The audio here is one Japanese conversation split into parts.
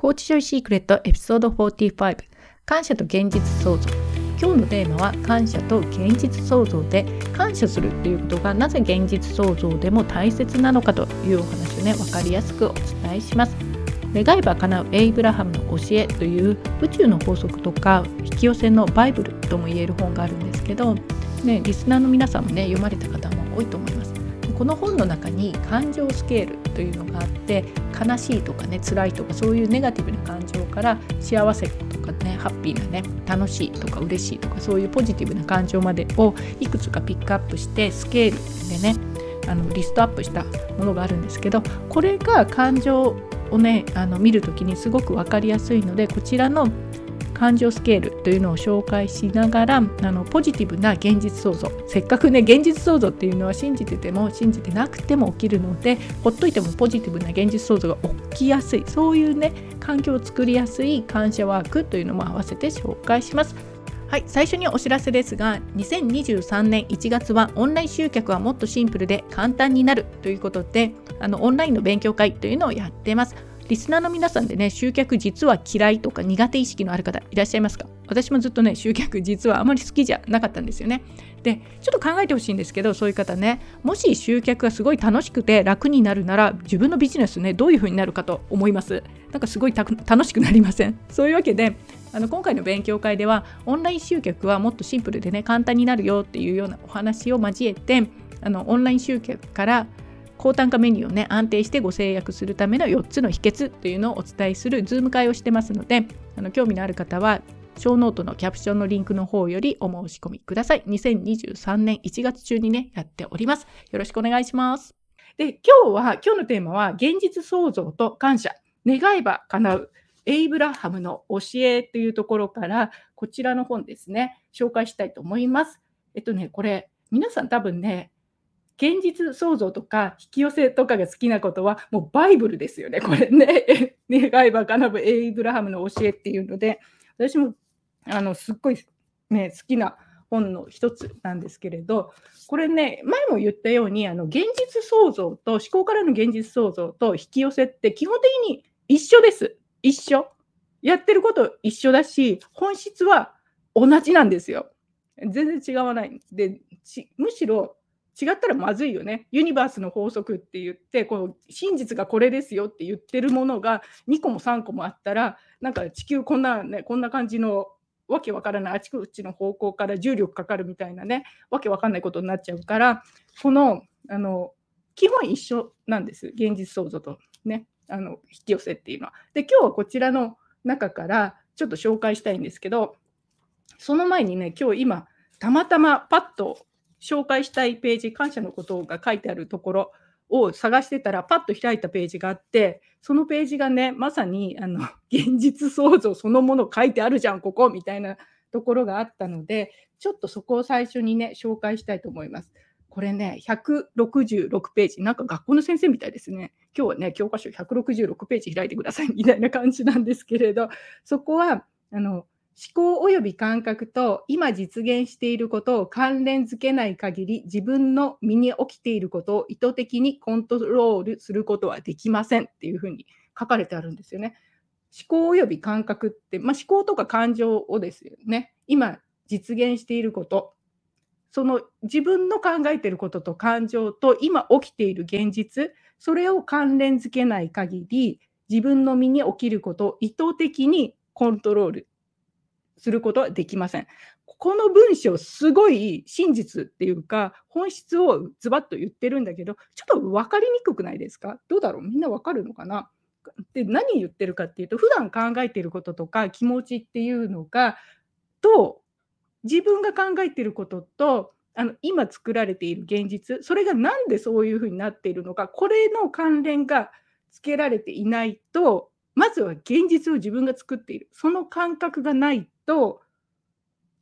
コーチジョイシークレットエピソード45感謝と現実創造。今日のテーマは感謝と現実創造で感謝するということがなぜ現実創造でも大切なのかというお話をね分かりやすくお伝えします。願えば叶うエイブラハムの教えという宇宙の法則とか引き寄せのバイブルとも言える本があるんですけど、ね、リスナーの皆さんもね読まれた方も多いと思います。この本の中に感情スケールというのがあって悲しいとかね辛いとかそういうネガティブな感情から幸せとかねハッピーなね楽しいとか嬉しいとかそういうポジティブな感情までをいくつかピックアップしてスケールでねあのリストアップしたものがあるんですけどこれが感情をねあの見る時にすごく分かりやすいのでこちらの感情スケールというのを紹介しながらあのポジティブな現実創造せっかくね現実創造っていうのは信じてても信じてなくても起きるのでほっといてもポジティブな現実創造が起きやすいそういうね環境を作りやすい感謝ワークというのも合わせて紹介します。はい、最初にお知らせですが2023年1月はオンライン集客はもっとシンプルで簡単になるということであのオンラインの勉強会というのをやってます。リスナーの皆さんでね、集客実は嫌いとか苦手意識のある方いらっしゃいますか？私もずっとね、集客実はあまり好きじゃなかったんですよね。で、ちょっと考えてほしいんですけど、そういう方ね、もし集客がすごい楽しくて楽になるなら、自分のビジネスね、どういう風になるかと思います。なんかすごい楽しくなりません？そういうわけで、あの今回の勉強会ではオンライン集客はもっとシンプルでね簡単になるよっていうようなお話を交えてあのオンライン集客から高単価メニューをね安定してご成約するための4つの秘訣というのをお伝えする Zoom会をしてますのであの興味のある方はショーノートのキャプションのリンクの方よりお申し込みください。2023年1月中にね、やっております。よろしくお願いします。で、今日は、今日のテーマは、現実創造と感謝、願えば叶う、エイブラハムの教えというところから、こちらの本ですね、紹介したいと思います。えっとね、これ、皆さん多分ね、現実創造とか引き寄せとかが好きなことはもうバイブルですよね、これね。願えば叶うエイブラハムの教えっていうので、私もあのすっごい、ね、好きな本の一つなんですけれど、これね、前も言ったように、あの現実創造と思考からの現実創造と引き寄せって基本的に一緒です。一緒。やってること一緒だし、本質は同じなんですよ。全然違わない。で、むしろ違ったらまずいよね。ユニバースの法則って言ってこう真実がこれですよって言ってるものが2個も3個もあったらなんか地球こんなねこんな感じのわけわからないあちこちの方向から重力かかるみたいなねわけわかんないことになっちゃうからこのあの基本一緒なんです現実創造とねあの引き寄せっていうのは。で今日はこちらの中からちょっと紹介したいんですけどその前にね今日今たまたまパッと紹介したいページ、感謝のことが書いてあるところを探してたら、パッと開いたページがあって、そのページがね、まさにあの 現実創造そのもの書いてあるじゃん、ここみたいなところがあったので、ちょっとそこを最初にね、紹介したいと思います。これね、166ページ、なんか学校の先生みたいですね。今日はね、教科書166ページ開いてくださいみたいな感じなんですけれど、そこは、あの、思考及び感覚と今実現していることを関連づけない限り自分の身に起きていることを意図的にコントロールすることはできませんっていうふうに書かれてあるんですよね。思考及び感覚って、まあ、思考とか感情をですよね。今実現していること、その自分の考えていることと感情と今起きている現実、それを関連づけない限り自分の身に起きることを意図的にコントロールすることはできません。この文章、すごい真実っていうか、本質をズバッと言ってるんだけど、ちょっと分かりにくくないですか？どうだろう？みんな分かるのかな？で何言ってるかっていうと、普段考えてることとか気持ちっていうのが、と、自分が考えてることと、あの今作られている現実、それが何でそういうふうになっているのか、これの関連がつけられていないと、まずは現実を自分が作っている。その感覚がないと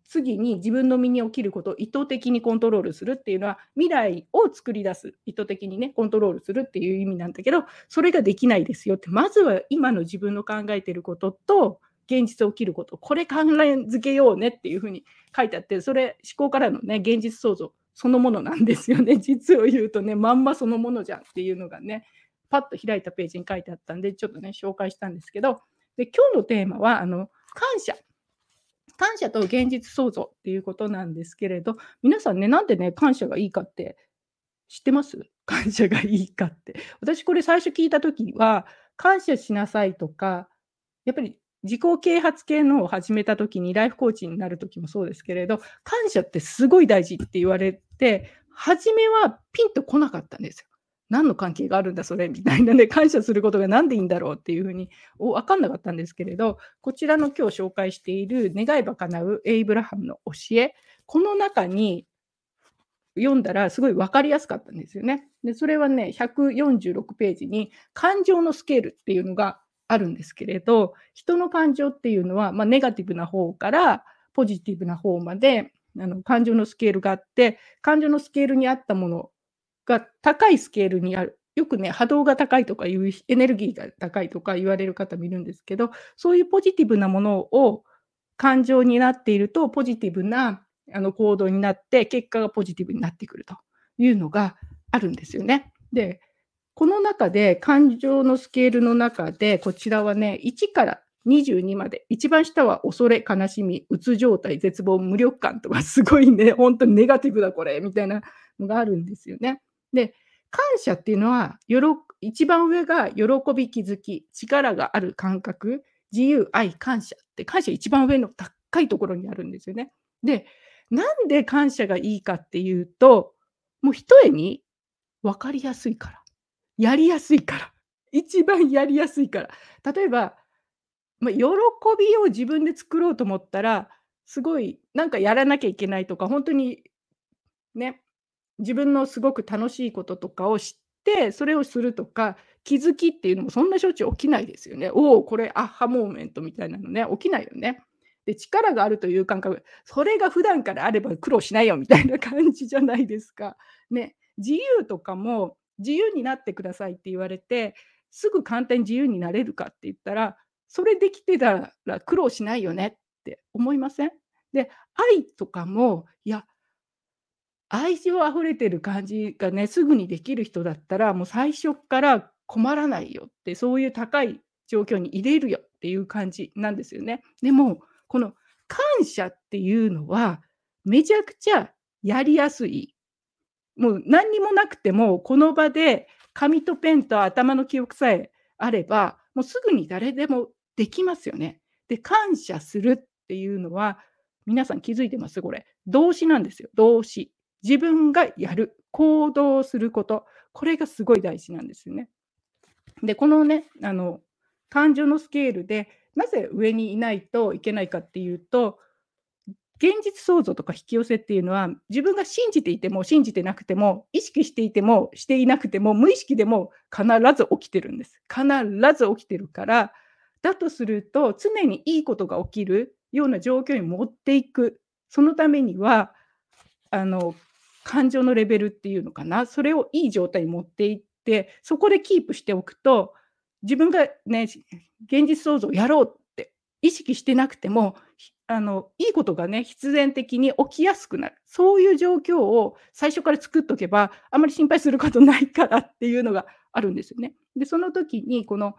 次に自分の身に起きることを意図的にコントロールするっていうのは未来を作り出す意図的にねコントロールするっていう意味なんだけどそれができないですよってまずは今の自分の考えてることと現実起きることこれ関連づけようねっていうふうに書いてあってそれ思考からのね現実創造そのものなんですよね実を言うとねまんまそのものじゃんっていうのがねパッと開いたページに書いてあったんでちょっとね紹介したんですけどで今日のテーマはあの感謝。感謝と現実創造っていうことなんですけれど、皆さんね、なんでね、感謝がいいかって知ってます？感謝がいいかって。私これ最初聞いた時は、感謝しなさいとか、やっぱり自己啓発系のを始めた時に、ライフコーチになる時もそうですけれど、感謝ってすごい大事って言われて、初めはピンとこなかったんですよ。何の関係があるんだそれみたいなね、感謝することが何でいいんだろうっていうふうに分かんなかったんですけれど、こちらの今日紹介している願いば叶うエイブラハムの教え、この中に読んだらすごい分かりやすかったんですよね。で、それはね、146ページに感情のスケールっていうのがあるんですけれど、人の感情っていうのは、まあ、ネガティブな方からポジティブな方まであの感情のスケールがあって、感情のスケールに合ったものが高いスケールにある。よくね、波動が高いとかいう、エネルギーが高いとか言われる方もいるんですけど、そういうポジティブなものを感情になっていると、ポジティブなあの行動になって、結果がポジティブになってくるというのがあるんですよね。で、この中で感情のスケールの中で、こちらはね、1から22まで、一番下は恐れ、悲しみ、うつ状態、絶望、無力感とか、すごいね、本当にネガティブだ、これ、みたいなのがあるんですよね。で、感謝っていうのは、よろ一番上が喜び、気づき、力がある感覚、自由、愛、感謝って、感謝一番上の高いところにあるんですよね。で、なんで感謝がいいかっていうと、もう一重に分かりやすいから。やりやすいから。一番やりやすいから。例えば、まあ、喜びを自分で作ろうと思ったら、すごいなんかやらなきゃいけないとか、本当にね、自分のすごく楽しいこととかを知って、それをするとか、気づきっていうのもそんなしょっちゅう起きないですよね。おお、これアッハモーメントみたいなのね、起きないよね。で、力があるという感覚、それが普段からあれば苦労しないよみたいな感じじゃないですか。ね、自由とかも自由になってくださいって言われて、すぐ簡単に自由になれるかって言ったら、それできてたら苦労しないよねって思いません？で、愛とかも、いや、愛情あふれてる感じがね、すぐにできる人だったら、もう最初から困らないよって、そういう高い状況に入れるよっていう感じなんですよね。でも、この感謝っていうのは、めちゃくちゃやりやすい。もう何にもなくても、この場で紙とペンと頭の記憶さえあれば、もうすぐに誰でもできますよね。で、感謝するっていうのは、皆さん気づいてます？これ。動詞なんですよ。動詞。自分がやる、行動すること、これがすごい大事なんですよね。で、このね、あの、感情のスケールで、なぜ上にいないといけないかっていうと、現実創造とか引き寄せっていうのは、自分が信じていても信じてなくても、意識していてもしていなくても、無意識でも必ず起きてるんです。必ず起きてるから、だとすると、常にいいことが起きるような状況に持っていく。そのためには、あの感情のレベルっていうのかな、それをいい状態に持っていって、そこでキープしておくと、自分がね、現実創造をやろうって意識してなくても、あのいいことがね、必然的に起きやすくなる。そういう状況を最初から作っとけば、あまり心配することないからっていうのがあるんですよね。で、その時に、この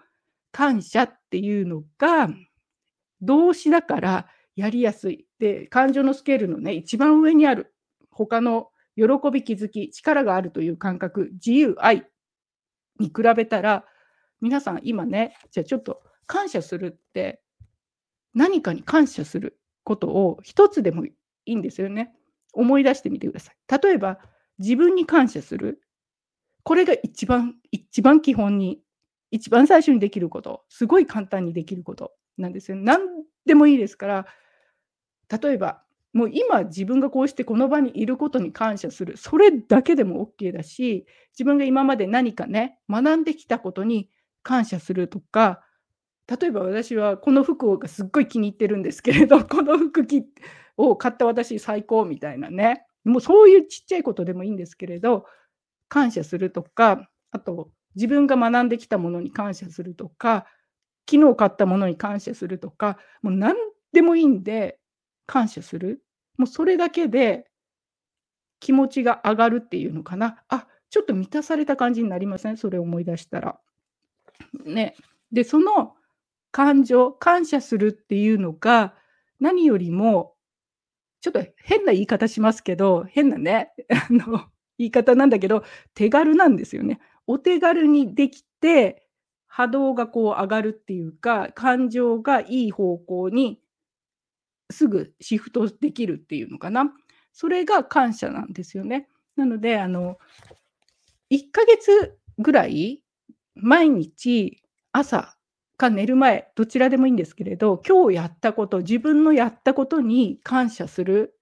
感謝っていうのが、動詞だからやりやすい。で、感情のスケールのね、一番上にある、他の喜び気づき、力があるという感覚、自由、愛に比べたら、皆さん今ね、じゃあちょっと感謝するって、何かに感謝することを一つでもいいんですよね。思い出してみてください。例えば、自分に感謝する。これが一番、一番基本に、一番最初にできること、すごい簡単にできることなんですよ。何でもいいですから、例えば、もう今自分がこうしてこの場にいることに感謝する。それだけでも OK だし、自分が今まで何かね、学んできたことに感謝するとか、例えば私はこの服がすっごい気に入ってるんですけれど、この服を買った私最高みたいなね。もうそういうちっちゃいことでもいいんですけれど、感謝するとか、あと自分が学んできたものに感謝するとか、昨日買ったものに感謝するとか、もう何でもいいんで、感謝する。もうそれだけで気持ちが上がるっていうのかな。あ、ちょっと満たされた感じになりません？それを思い出したら。ね。で、その感情、感謝するっていうのが、何よりも、ちょっと変な言い方しますけど、変なね、あの、言い方なんだけど、手軽なんですよね。お手軽にできて、波動がこう上がるっていうか、感情がいい方向にすぐシフトできるっていうのかな。それが感謝なんですよね。なので、あの、1ヶ月ぐらい毎日朝か寝る前、どちらでもいいんですけれど、今日やったこと、自分のやったことに感謝する。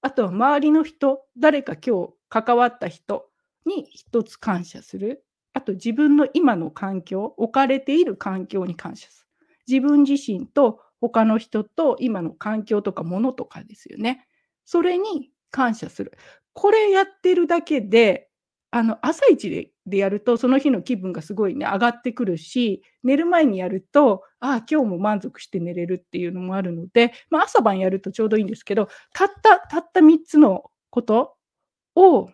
あとは周りの人、誰か今日関わった人に一つ感謝する。あと自分の今の環境、置かれている環境に感謝する。自分自身と他の人と今の環境とかものとかですよね。それに感謝する。これやってるだけで、あの朝一ででやるとその日の気分がすごいね上がってくるし寝る前にやるとああ今日も満足して寝れるっていうのもあるので、まあ、朝晩やるとちょうどいいんですけどたったたった3つのことを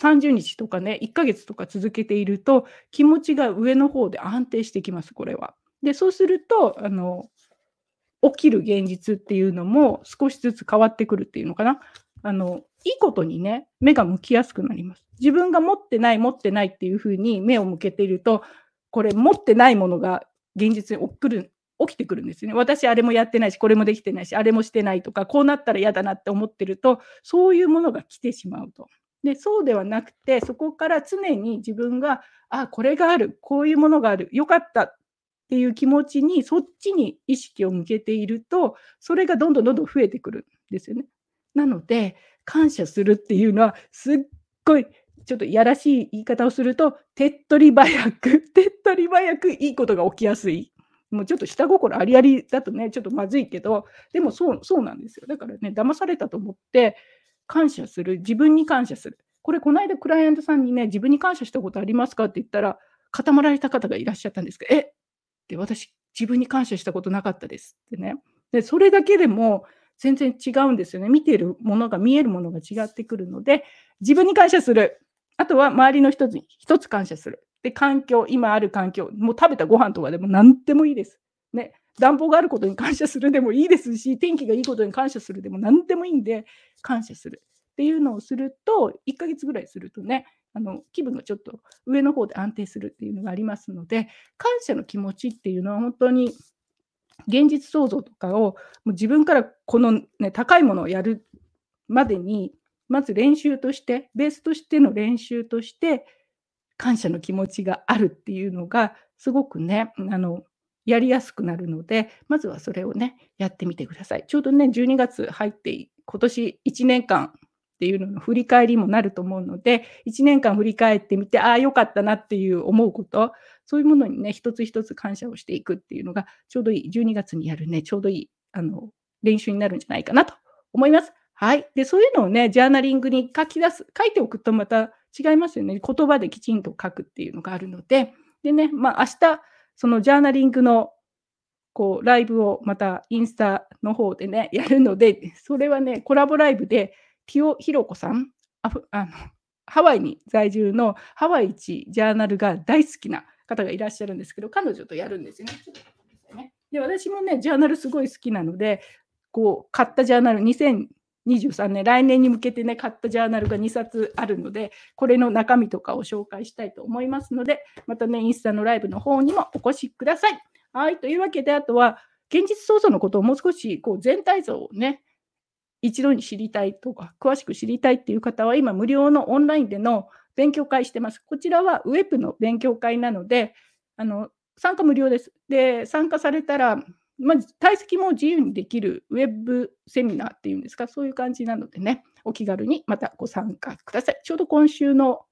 30日とかね1ヶ月とか続けていると気持ちが上の方で安定してきますこれは。でそうするとあの起きる現実っていうのも少しずつ変わってくるっていうのかな。あのいいことにね、目が向きやすくなります。自分が持ってない、持ってないっていうふうに目を向けていると、これ持ってないものが現実に起きる起きてくるんですよね。私あれもやってないし、これもできてないし、あれもしてないとか、こうなったら嫌だなって思ってると、そういうものが来てしまうと。で、そうではなくて、そこから常に自分が、あ、これがある、こういうものがある、よかったっていう気持ちにそっちに意識を向けているとそれがどんどんどんどん増えてくるんですよね。なので感謝するっていうのはすっごいちょっといやらしい言い方をすると手っ取り早く 手っ取り早くいいことが起きやすい。もうちょっと下心ありありだとねちょっとまずいけどでもそうそうなんですよ。だからね騙されたと思って感謝する自分に感謝する。これこの間クライアントさんにね自分に感謝したことありますかって言ったら固まられた方がいらっしゃったんですけど、えって私自分に感謝したことなかったですってね。で、それだけでも全然違うんですよね。見てるものが見えるものが違ってくるので、自分に感謝する。あとは周りの人に一つ感謝する。で、環境、今ある環境、もう食べたご飯とかでも何でもいいです。ね。暖房があることに感謝するでもいいですし、天気がいいことに感謝するでも何でもいいんで、感謝するっていうのをすると、1ヶ月ぐらいするとね、あの気分がちょっと上の方で安定するっていうのがありますので感謝の気持ちっていうのは本当に現実創造とかをもう自分からこの、ね、高いものをやるまでにまず練習としてベースとしての練習として感謝の気持ちがあるっていうのがすごくねあのやりやすくなるのでまずはそれをねやってみてください。ちょうどね12月入って今年1年間っていうのの振り返りもなると思うので、1年間振り返ってみて、ああ、よかったなっていう思うこと、そういうものにね、一つ一つ感謝をしていくっていうのが、ちょうどいい、12月にやるね、ちょうどいいあの練習になるんじゃないかなと思います。はい。で、そういうのをね、ジャーナリングに書き出す、書いておくとまた違いますよね。言葉できちんと書くっていうのがあるので、でね、まあ明日、そのジャーナリングのこうライブをまたインスタの方でね、やるので、それはね、コラボライブでティオ・ヒロコさんあのハワイに在住のハワイ一ジャーナルが大好きな方がいらっしゃるんですけど、彼女とやるんですよね。で私もね、ジャーナルすごい好きなので、こう買ったジャーナル、2023年、来年に向けてね、買ったジャーナルが2冊あるので、これの中身とかを紹介したいと思いますので、またね、インスタのライブの方にもお越しください。はい、というわけで、あとは、現実創造のことをもう少しこう全体像をね、一度に知りたいとか、詳しく知りたいっていう方は、今、無料のオンラインでの勉強会してます。こちらはウェブの勉強会なので、あの参加無料です。で、参加されたら、まず退席も自由にできるウェブセミナーっていうんですか、そういう感じなのでね、お気軽にまたご参加ください。ちょうど今週の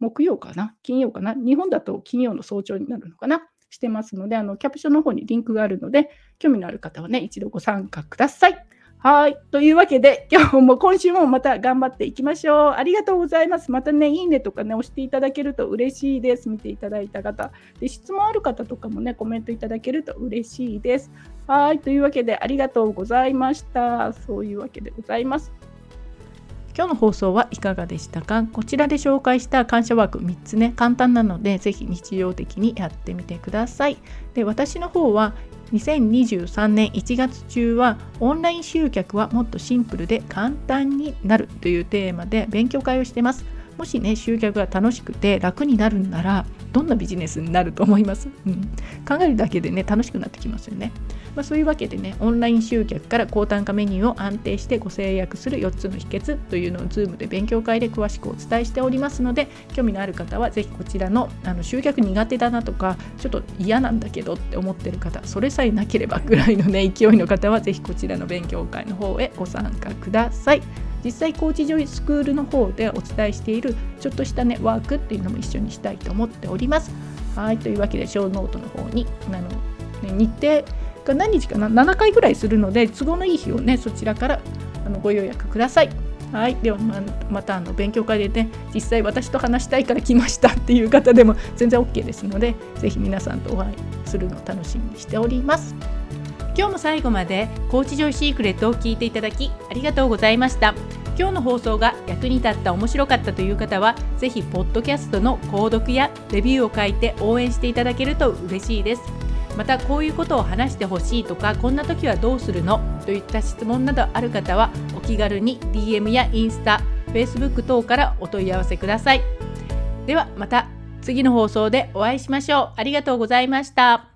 木曜かな、金曜かな、日本だと金曜の早朝になるのかな、してますので、あのキャプションの方にリンクがあるので、興味のある方はね、一度ご参加ください。はい。というわけで、今日も今週もまた頑張っていきましょう。ありがとうございます。またね、いいねとかね、押していただけると嬉しいです。見ていただいた方。で、質問ある方とかもね、コメントいただけると嬉しいです。はい。というわけで、ありがとうございました。そういうわけでございます。今日の放送はいかがでしたか？こちらで紹介した感謝ワーク3つね簡単なのでぜひ日常的にやってみてくださいで私の方は2023年1月中はオンライン集客はもっとシンプルで簡単になるというテーマで勉強会をしてます。もしね集客が楽しくて楽になるんならどんなビジネスになると思います、うん、考えるだけでね楽しくなってきますよね。まあ、そういうわけでねオンライン集客から高単価メニューを安定してご制約する4つの秘訣というのを Zoom で勉強会で詳しくお伝えしておりますので興味のある方は是非こちらのあの集客苦手だなとかちょっと嫌なんだけどって思ってる方それさえなければぐらいのね勢いの方は是非こちらの勉強会の方へご参加ください。実際コーチジョイスクールの方でお伝えしているちょっとしたねワークっていうのも一緒にしたいと思っております。はいというわけでショーノートの方にあの、ね、日程が何日かな？7回ぐらいするので都合のいい日をねそちらからあのご予約ください。はい、ではままたあの勉強会でね実際私と話したいから来ましたっていう方でも 全然 OK ですので是非皆さんとお会いするのを楽しみにしております。今日も最後までコーチジョイシークレットを聞いていただきありがとうございました今日の放送が役に立った面白かったという方はぜひポッドキャストの購読やレビューを書いて応援していただけると嬉しいですまたこういうことを話してほしいとかこんな時はどうするの？といった質問などある方はお気軽に DM やインスタ Facebook 等からお問い合わせください。ではまた次の放送でお会いしましょう。ありがとうございました。